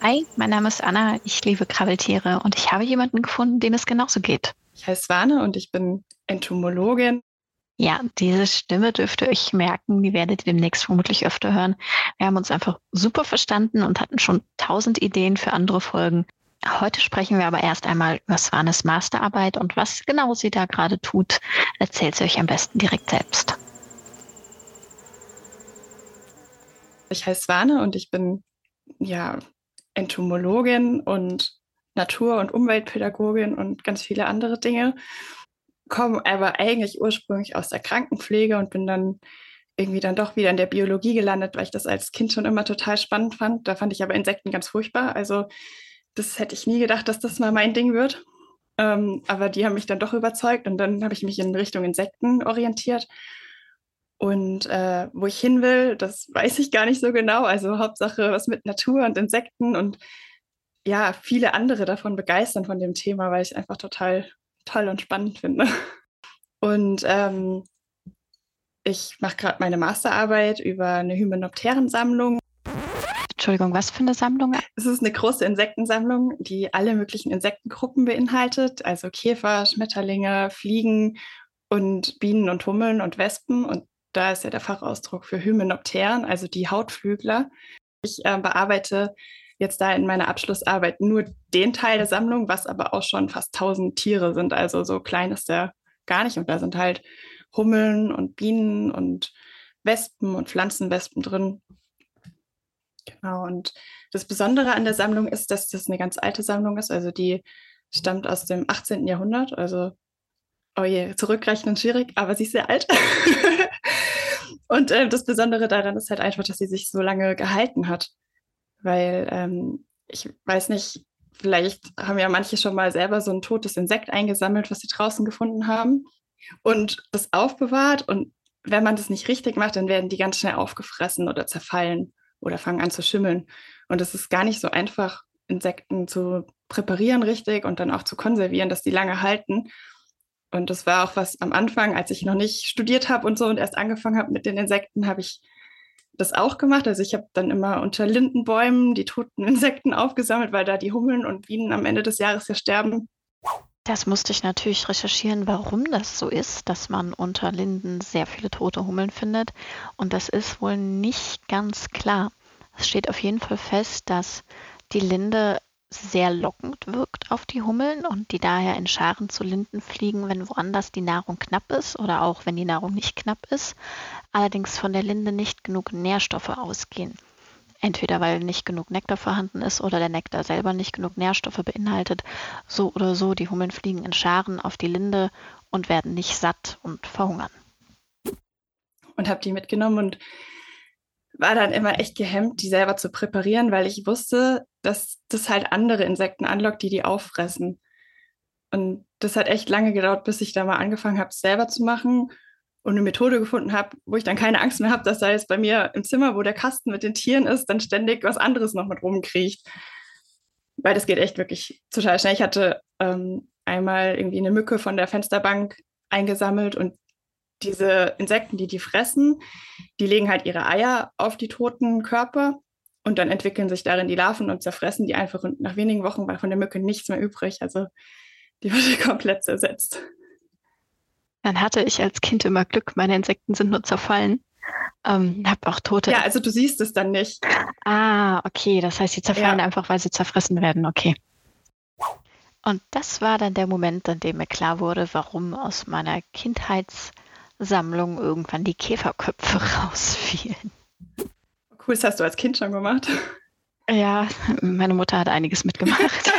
Hi, mein Name ist Anna, ich liebe Krabbeltiere und ich habe jemanden gefunden, dem es genauso geht. Ich heiße Swane und ich bin Entomologin. Ja, diese Stimme dürft ihr euch merken, die werdet ihr demnächst vermutlich öfter hören. Wir haben uns einfach super verstanden und hatten schon tausend Ideen für andere Folgen. Heute sprechen wir aber erst einmal über Swanes Masterarbeit und was genau sie da gerade tut, erzählt sie euch am besten direkt selbst. Ich heiße Swane und ich bin ja Entomologin und Natur- und Umweltpädagogin und ganz viele andere Dinge. Komme aber eigentlich ursprünglich aus der Krankenpflege und bin dann irgendwie dann doch wieder in der Biologie gelandet, weil ich das als Kind schon immer total spannend fand. Da fand ich aber Insekten ganz furchtbar. Also das hätte ich nie gedacht, dass das mal mein Ding wird. Ähm, aber die haben mich dann doch überzeugt und dann habe ich mich in Richtung Insekten orientiert. Und äh, wo ich hin will, das weiß ich gar nicht so genau. Also Hauptsache was mit Natur und Insekten und ja, viele andere davon begeistern von dem Thema, weil ich es einfach total toll und spannend finde. Und ähm, ich mache gerade meine Masterarbeit über eine Hymenopterensammlung. Entschuldigung, was für eine Sammlung? Es ist eine große Insektensammlung, die alle möglichen Insektengruppen beinhaltet, also Käfer, Schmetterlinge, Fliegen und Bienen und Hummeln und Wespen. Und da ist ja der Fachausdruck für Hymenopteren, also die Hautflügler. Ich äh, bearbeite jetzt da in meiner Abschlussarbeit nur den Teil der Sammlung, was aber auch schon fast 1000 Tiere sind. Also so klein ist der gar nicht. Und da sind halt Hummeln und Bienen und Wespen und Pflanzenwespen drin. Genau. Und das Besondere an der Sammlung ist, dass das eine ganz alte Sammlung ist. Also die stammt aus dem 18. Jahrhundert. Also, oh je, zurückrechnen schwierig, aber sie ist sehr alt. und äh, das Besondere daran ist halt einfach, dass sie sich so lange gehalten hat weil ähm, ich weiß nicht, vielleicht haben ja manche schon mal selber so ein totes Insekt eingesammelt, was sie draußen gefunden haben und das aufbewahrt. Und wenn man das nicht richtig macht, dann werden die ganz schnell aufgefressen oder zerfallen oder fangen an zu schimmeln. Und es ist gar nicht so einfach, Insekten zu präparieren richtig und dann auch zu konservieren, dass die lange halten. Und das war auch was am Anfang, als ich noch nicht studiert habe und so und erst angefangen habe mit den Insekten, habe ich das auch gemacht. Also ich habe dann immer unter Lindenbäumen die toten Insekten aufgesammelt, weil da die Hummeln und Bienen am Ende des Jahres ja sterben. Das musste ich natürlich recherchieren, warum das so ist, dass man unter Linden sehr viele tote Hummeln findet. Und das ist wohl nicht ganz klar. Es steht auf jeden Fall fest, dass die Linde sehr lockend wirkt auf die Hummeln und die daher in Scharen zu Linden fliegen, wenn woanders die Nahrung knapp ist oder auch wenn die Nahrung nicht knapp ist, allerdings von der Linde nicht genug Nährstoffe ausgehen. Entweder weil nicht genug Nektar vorhanden ist oder der Nektar selber nicht genug Nährstoffe beinhaltet. So oder so, die Hummeln fliegen in Scharen auf die Linde und werden nicht satt und verhungern. Und habe die mitgenommen und war dann immer echt gehemmt, die selber zu präparieren, weil ich wusste, dass das halt andere Insekten anlockt, die die auffressen. Und das hat echt lange gedauert, bis ich da mal angefangen habe, es selber zu machen und eine Methode gefunden habe, wo ich dann keine Angst mehr habe, dass da jetzt bei mir im Zimmer, wo der Kasten mit den Tieren ist, dann ständig was anderes noch mit rumkriecht. Weil das geht echt wirklich total schnell. Ich hatte ähm, einmal irgendwie eine Mücke von der Fensterbank eingesammelt und diese Insekten, die die fressen, die legen halt ihre Eier auf die toten Körper und dann entwickeln sich darin die Larven und zerfressen die einfach und nach wenigen Wochen war von der Mücke nichts mehr übrig. Also die wurde komplett zersetzt. Dann hatte ich als Kind immer Glück, meine Insekten sind nur zerfallen. Ähm, hab auch tote. Ja, also du siehst es dann nicht. Ah, okay. Das heißt, sie zerfallen ja. einfach, weil sie zerfressen werden. Okay. Und das war dann der Moment, an dem mir klar wurde, warum aus meiner Kindheits- Sammlung irgendwann die Käferköpfe rausfielen. Cool, das hast du als Kind schon gemacht. Ja, meine Mutter hat einiges mitgemacht.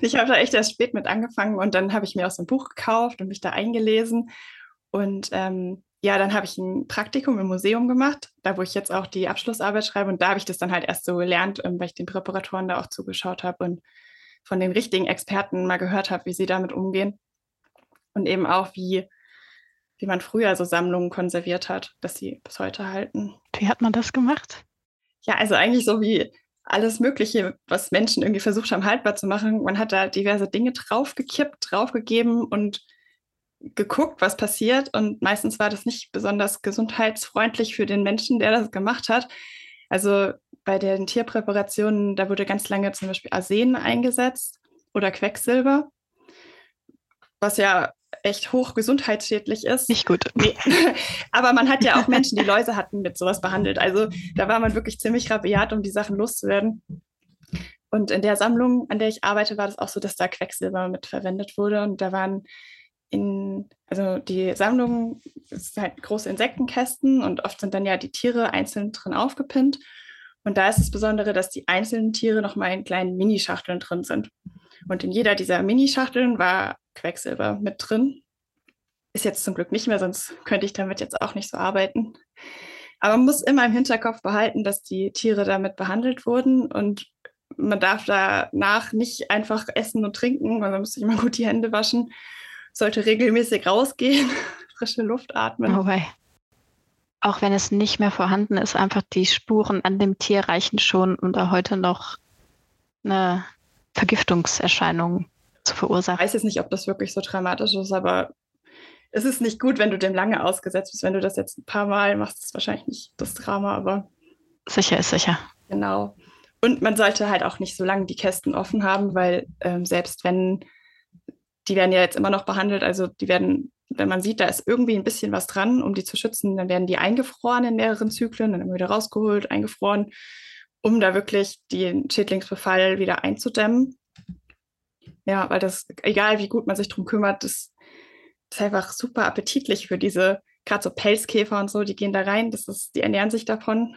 ich habe da echt erst spät mit angefangen und dann habe ich mir auch so ein Buch gekauft und mich da eingelesen. Und ähm, ja, dann habe ich ein Praktikum im Museum gemacht, da wo ich jetzt auch die Abschlussarbeit schreibe. Und da habe ich das dann halt erst so gelernt, ähm, weil ich den Präparatoren da auch zugeschaut habe und von den richtigen Experten mal gehört habe, wie sie damit umgehen. Und eben auch, wie wie man früher so Sammlungen konserviert hat, dass sie bis heute halten. Wie hat man das gemacht? Ja, also eigentlich so wie alles Mögliche, was Menschen irgendwie versucht haben, haltbar zu machen. Man hat da diverse Dinge draufgekippt, draufgegeben und geguckt, was passiert. Und meistens war das nicht besonders gesundheitsfreundlich für den Menschen, der das gemacht hat. Also bei den Tierpräparationen, da wurde ganz lange zum Beispiel Arsen eingesetzt oder Quecksilber, was ja echt hoch gesundheitsschädlich ist. Nicht gut. Nee. Aber man hat ja auch Menschen, die Läuse hatten, mit sowas behandelt. Also da war man wirklich ziemlich rabiat, um die Sachen loszuwerden. Und in der Sammlung, an der ich arbeite, war das auch so, dass da Quecksilber mit verwendet wurde. Und da waren in, also die Sammlung ist halt große Insektenkästen und oft sind dann ja die Tiere einzeln drin aufgepinnt. Und da ist das Besondere, dass die einzelnen Tiere nochmal in kleinen Minischachteln drin sind. Und in jeder dieser Minischachteln war Quecksilber mit drin. Ist jetzt zum Glück nicht mehr, sonst könnte ich damit jetzt auch nicht so arbeiten. Aber man muss immer im Hinterkopf behalten, dass die Tiere damit behandelt wurden und man darf danach nicht einfach essen und trinken, weil man muss sich immer gut die Hände waschen, sollte regelmäßig rausgehen, frische Luft atmen. Oh Auch wenn es nicht mehr vorhanden ist, einfach die Spuren an dem Tier reichen schon, um da heute noch eine Vergiftungserscheinung zu verursachen. Ich weiß jetzt nicht, ob das wirklich so dramatisch ist, aber es ist nicht gut, wenn du dem lange ausgesetzt bist. Wenn du das jetzt ein paar Mal machst, ist wahrscheinlich nicht das Drama, aber. Sicher ist sicher. Genau. Und man sollte halt auch nicht so lange die Kästen offen haben, weil ähm, selbst wenn, die werden ja jetzt immer noch behandelt, also die werden, wenn man sieht, da ist irgendwie ein bisschen was dran, um die zu schützen, dann werden die eingefroren in mehreren Zyklen, dann immer wieder rausgeholt, eingefroren, um da wirklich den Schädlingsbefall wieder einzudämmen. Ja, weil das, egal wie gut man sich drum kümmert, das ist einfach super appetitlich für diese, gerade so Pelzkäfer und so, die gehen da rein, das ist, die ernähren sich davon.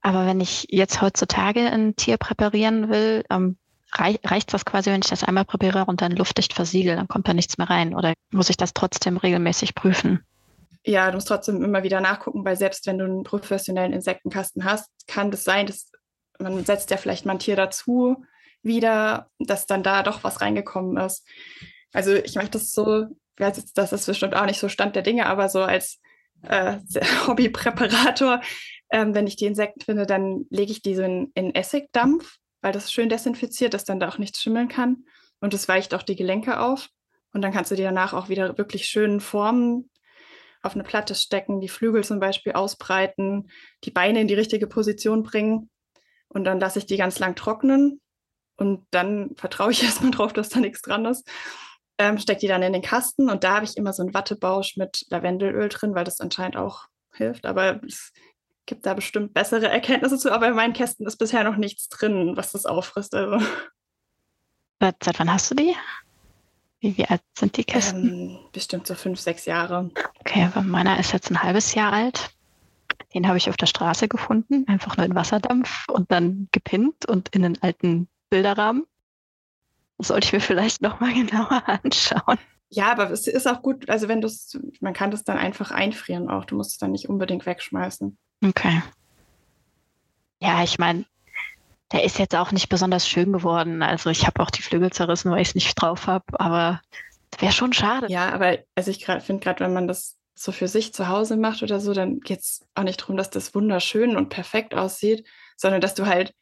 Aber wenn ich jetzt heutzutage ein Tier präparieren will, ähm, rei reicht das quasi, wenn ich das einmal präpariere und dann luftdicht versiegel, dann kommt da nichts mehr rein? Oder muss ich das trotzdem regelmäßig prüfen? Ja, du musst trotzdem immer wieder nachgucken, weil selbst wenn du einen professionellen Insektenkasten hast, kann das sein, dass man setzt ja vielleicht mal ein Tier dazu, wieder, dass dann da doch was reingekommen ist. Also ich mache das so, das ist bestimmt auch nicht so Stand der Dinge, aber so als äh, Hobbypräparator, ähm, wenn ich die Insekten finde, dann lege ich die so in, in Essigdampf, weil das schön desinfiziert, dass dann da auch nichts schimmeln kann. Und es weicht auch die Gelenke auf. Und dann kannst du die danach auch wieder wirklich schön formen, auf eine Platte stecken, die Flügel zum Beispiel ausbreiten, die Beine in die richtige Position bringen. Und dann lasse ich die ganz lang trocknen und dann vertraue ich erstmal drauf, dass da nichts dran ist. Ähm, stecke die dann in den Kasten und da habe ich immer so einen Wattebausch mit Lavendelöl drin, weil das anscheinend auch hilft. Aber es gibt da bestimmt bessere Erkenntnisse zu. Aber in meinen Kästen ist bisher noch nichts drin, was das auffrisst. Also. Seit, seit wann hast du die? Wie, wie alt sind die Kästen? Ähm, bestimmt so fünf, sechs Jahre. Okay, aber meiner ist jetzt ein halbes Jahr alt. Den habe ich auf der Straße gefunden, einfach nur in Wasserdampf und dann gepinnt und in einen alten Bilderrahmen. Das sollte ich mir vielleicht nochmal genauer anschauen. Ja, aber es ist auch gut, also wenn du es, man kann das dann einfach einfrieren auch. Du musst es dann nicht unbedingt wegschmeißen. Okay. Ja, ich meine, der ist jetzt auch nicht besonders schön geworden. Also ich habe auch die Flügel zerrissen, weil ich es nicht drauf habe, aber wäre schon schade. Ja, aber also ich finde gerade, wenn man das so für sich zu Hause macht oder so, dann geht es auch nicht darum, dass das wunderschön und perfekt aussieht, sondern dass du halt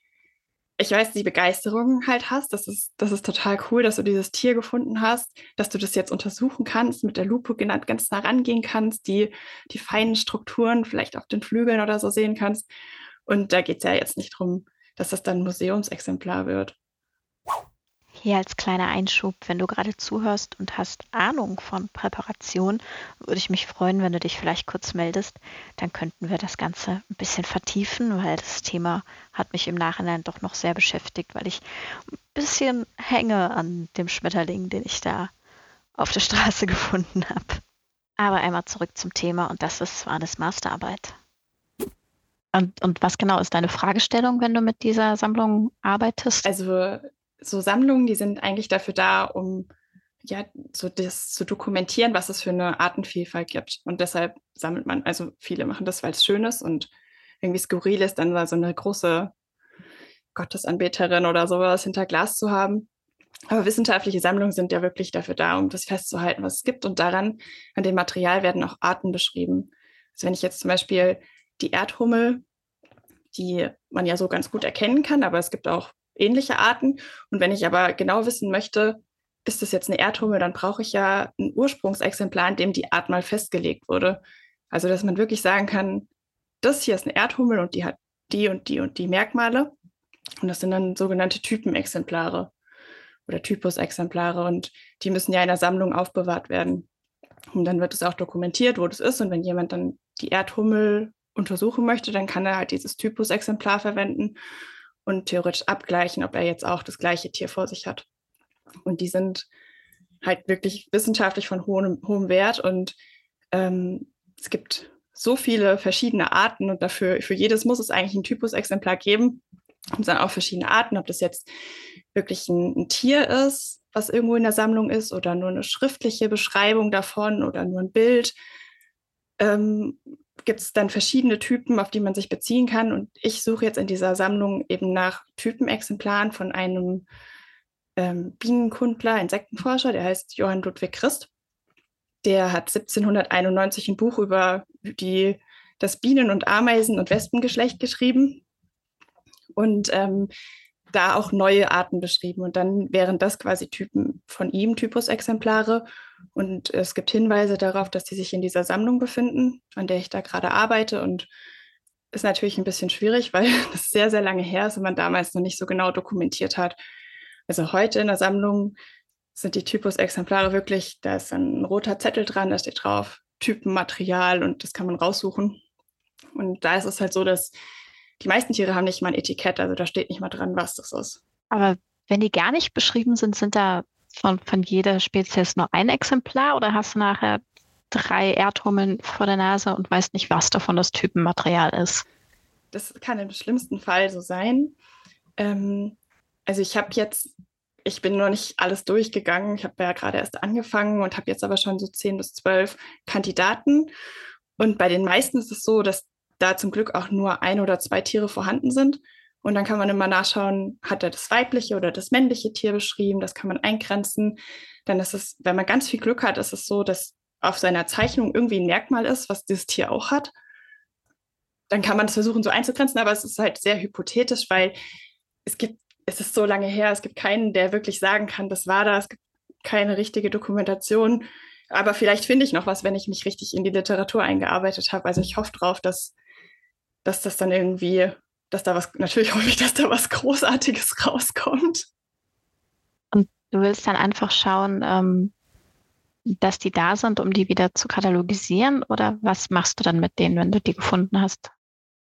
ich weiß, die Begeisterung halt hast. Das ist, das ist total cool, dass du dieses Tier gefunden hast, dass du das jetzt untersuchen kannst, mit der Lupe ganz nah rangehen kannst, die, die feinen Strukturen vielleicht auf den Flügeln oder so sehen kannst. Und da geht es ja jetzt nicht darum, dass das dann Museumsexemplar wird. Hier als kleiner Einschub, wenn du gerade zuhörst und hast Ahnung von Präparation, würde ich mich freuen, wenn du dich vielleicht kurz meldest. Dann könnten wir das Ganze ein bisschen vertiefen, weil das Thema hat mich im Nachhinein doch noch sehr beschäftigt, weil ich ein bisschen hänge an dem Schmetterling, den ich da auf der Straße gefunden habe. Aber einmal zurück zum Thema und das ist Swanes Masterarbeit. Und, und was genau ist deine Fragestellung, wenn du mit dieser Sammlung arbeitest? Also so Sammlungen, die sind eigentlich dafür da, um ja, so das zu dokumentieren, was es für eine Artenvielfalt gibt. Und deshalb sammelt man, also viele machen das, weil es schön ist und irgendwie skurril ist, dann so eine große Gottesanbeterin oder sowas hinter Glas zu haben. Aber wissenschaftliche Sammlungen sind ja wirklich dafür da, um das festzuhalten, was es gibt. Und daran, an dem Material werden auch Arten beschrieben. Also wenn ich jetzt zum Beispiel die Erdhummel, die man ja so ganz gut erkennen kann, aber es gibt auch ähnliche Arten. Und wenn ich aber genau wissen möchte, ist das jetzt eine Erdhummel, dann brauche ich ja ein Ursprungsexemplar, in dem die Art mal festgelegt wurde. Also, dass man wirklich sagen kann, das hier ist eine Erdhummel und die hat die und die und die Merkmale. Und das sind dann sogenannte Typenexemplare oder Typusexemplare und die müssen ja in der Sammlung aufbewahrt werden. Und dann wird es auch dokumentiert, wo das ist. Und wenn jemand dann die Erdhummel untersuchen möchte, dann kann er halt dieses Typusexemplar verwenden und theoretisch abgleichen, ob er jetzt auch das gleiche Tier vor sich hat. Und die sind halt wirklich wissenschaftlich von hohem, hohem Wert und ähm, es gibt so viele verschiedene Arten und dafür, für jedes muss es eigentlich ein Typusexemplar geben. Und sind auch verschiedene Arten, ob das jetzt wirklich ein, ein Tier ist, was irgendwo in der Sammlung ist, oder nur eine schriftliche Beschreibung davon oder nur ein Bild. Ähm, gibt es dann verschiedene Typen, auf die man sich beziehen kann. Und ich suche jetzt in dieser Sammlung eben nach Typenexemplaren von einem ähm, Bienenkundler, Insektenforscher, der heißt Johann Ludwig Christ. Der hat 1791 ein Buch über die, das Bienen- und Ameisen- und Wespengeschlecht geschrieben und ähm, da auch neue Arten beschrieben. Und dann wären das quasi Typen von ihm, Typusexemplare. Und es gibt Hinweise darauf, dass die sich in dieser Sammlung befinden, an der ich da gerade arbeite. Und ist natürlich ein bisschen schwierig, weil das sehr, sehr lange her ist und man damals noch nicht so genau dokumentiert hat. Also heute in der Sammlung sind die Typusexemplare wirklich, da ist ein roter Zettel dran, da steht drauf Typenmaterial und das kann man raussuchen. Und da ist es halt so, dass die meisten Tiere haben nicht mal ein Etikett, also da steht nicht mal dran, was das ist. Aber wenn die gar nicht beschrieben sind, sind da von, von jeder Spezies nur ein Exemplar oder hast du nachher drei Erdhummeln vor der Nase und weißt nicht, was davon das Typenmaterial ist? Das kann im schlimmsten Fall so sein. Ähm, also ich habe jetzt ich bin noch nicht alles durchgegangen. Ich habe ja gerade erst angefangen und habe jetzt aber schon so zehn bis zwölf Kandidaten. Und bei den meisten ist es so, dass da zum Glück auch nur ein oder zwei Tiere vorhanden sind. Und dann kann man immer nachschauen, hat er das weibliche oder das männliche Tier beschrieben. Das kann man eingrenzen. Dann ist es, wenn man ganz viel Glück hat, ist es so, dass auf seiner Zeichnung irgendwie ein Merkmal ist, was dieses Tier auch hat. Dann kann man es versuchen, so einzugrenzen, aber es ist halt sehr hypothetisch, weil es gibt es ist so lange her, es gibt keinen, der wirklich sagen kann, das war da, es gibt keine richtige Dokumentation. Aber vielleicht finde ich noch was, wenn ich mich richtig in die Literatur eingearbeitet habe. Also ich hoffe drauf, dass, dass das dann irgendwie, dass da was, natürlich hoffe ich, dass da was Großartiges rauskommt. Und du willst dann einfach schauen, ähm, dass die da sind, um die wieder zu katalogisieren? Oder was machst du dann mit denen, wenn du die gefunden hast?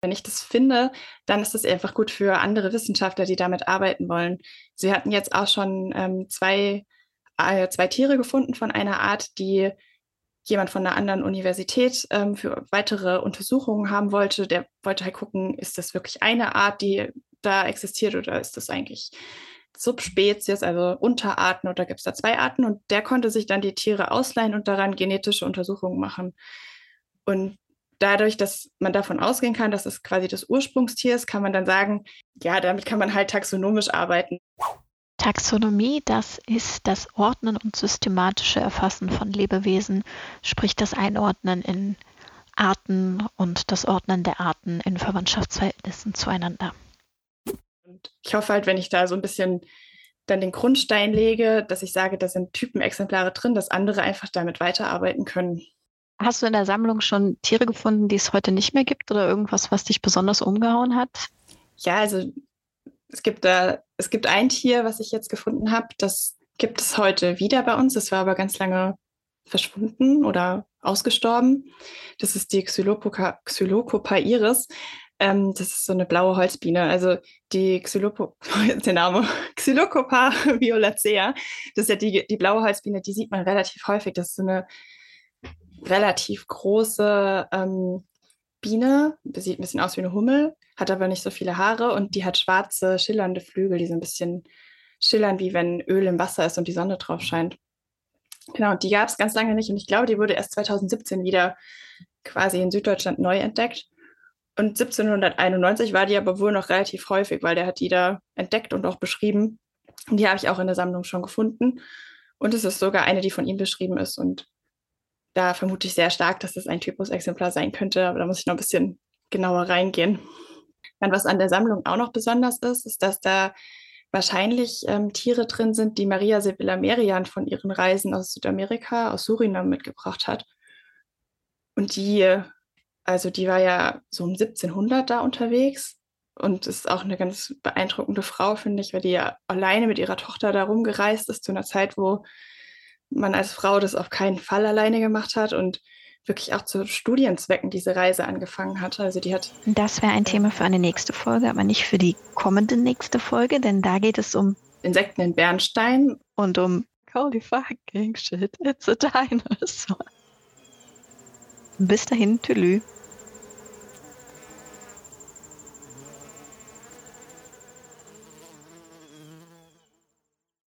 Wenn ich das finde, dann ist es einfach gut für andere Wissenschaftler, die damit arbeiten wollen. Sie hatten jetzt auch schon ähm, zwei, äh, zwei Tiere gefunden von einer Art, die jemand von einer anderen Universität ähm, für weitere Untersuchungen haben wollte. Der wollte halt gucken, ist das wirklich eine Art, die da existiert oder ist das eigentlich Subspezies, also Unterarten oder gibt es da zwei Arten? Und der konnte sich dann die Tiere ausleihen und daran genetische Untersuchungen machen. Und dadurch, dass man davon ausgehen kann, dass es quasi das Ursprungstier ist, kann man dann sagen, ja, damit kann man halt taxonomisch arbeiten. Taxonomie, das ist das Ordnen und systematische Erfassen von Lebewesen, sprich das Einordnen in Arten und das Ordnen der Arten in Verwandtschaftsverhältnissen zueinander. Und ich hoffe halt, wenn ich da so ein bisschen dann den Grundstein lege, dass ich sage, da sind Typenexemplare drin, dass andere einfach damit weiterarbeiten können. Hast du in der Sammlung schon Tiere gefunden, die es heute nicht mehr gibt oder irgendwas, was dich besonders umgehauen hat? Ja, also es gibt da, es gibt ein Tier, was ich jetzt gefunden habe, das gibt es heute wieder bei uns. Das war aber ganz lange verschwunden oder ausgestorben. Das ist die Xylocopa, Xylocopa iris. Ähm, das ist so eine blaue Holzbiene. Also die Xylopo, der Name, Xylocopa violacea, das ist ja die, die blaue Holzbiene, die sieht man relativ häufig. Das ist so eine relativ große ähm, Biene, sieht ein bisschen aus wie eine Hummel, hat aber nicht so viele Haare und die hat schwarze, schillernde Flügel, die so ein bisschen schillern, wie wenn Öl im Wasser ist und die Sonne drauf scheint. Genau, die gab es ganz lange nicht und ich glaube, die wurde erst 2017 wieder quasi in Süddeutschland neu entdeckt. Und 1791 war die aber wohl noch relativ häufig, weil der hat die da entdeckt und auch beschrieben. Und die habe ich auch in der Sammlung schon gefunden. Und es ist sogar eine, die von ihm beschrieben ist. Und da vermute ich sehr stark, dass es ein Typusexemplar sein könnte, aber da muss ich noch ein bisschen genauer reingehen. Dann, was an der Sammlung auch noch besonders ist, ist, dass da wahrscheinlich ähm, Tiere drin sind, die Maria Sibylla Merian von ihren Reisen aus Südamerika, aus Surinam mitgebracht hat. Und die, also die war ja so um 1700 da unterwegs und ist auch eine ganz beeindruckende Frau, finde ich, weil die ja alleine mit ihrer Tochter da rumgereist ist zu einer Zeit, wo man als Frau das auf keinen Fall alleine gemacht hat und wirklich auch zu Studienzwecken diese Reise angefangen hat. Also die hat. Das wäre ein Thema für eine nächste Folge, aber nicht für die kommende nächste Folge, denn da geht es um Insekten in Bernstein und um Holy fucking shit, it's a dinosaur. Bis dahin, tschüss.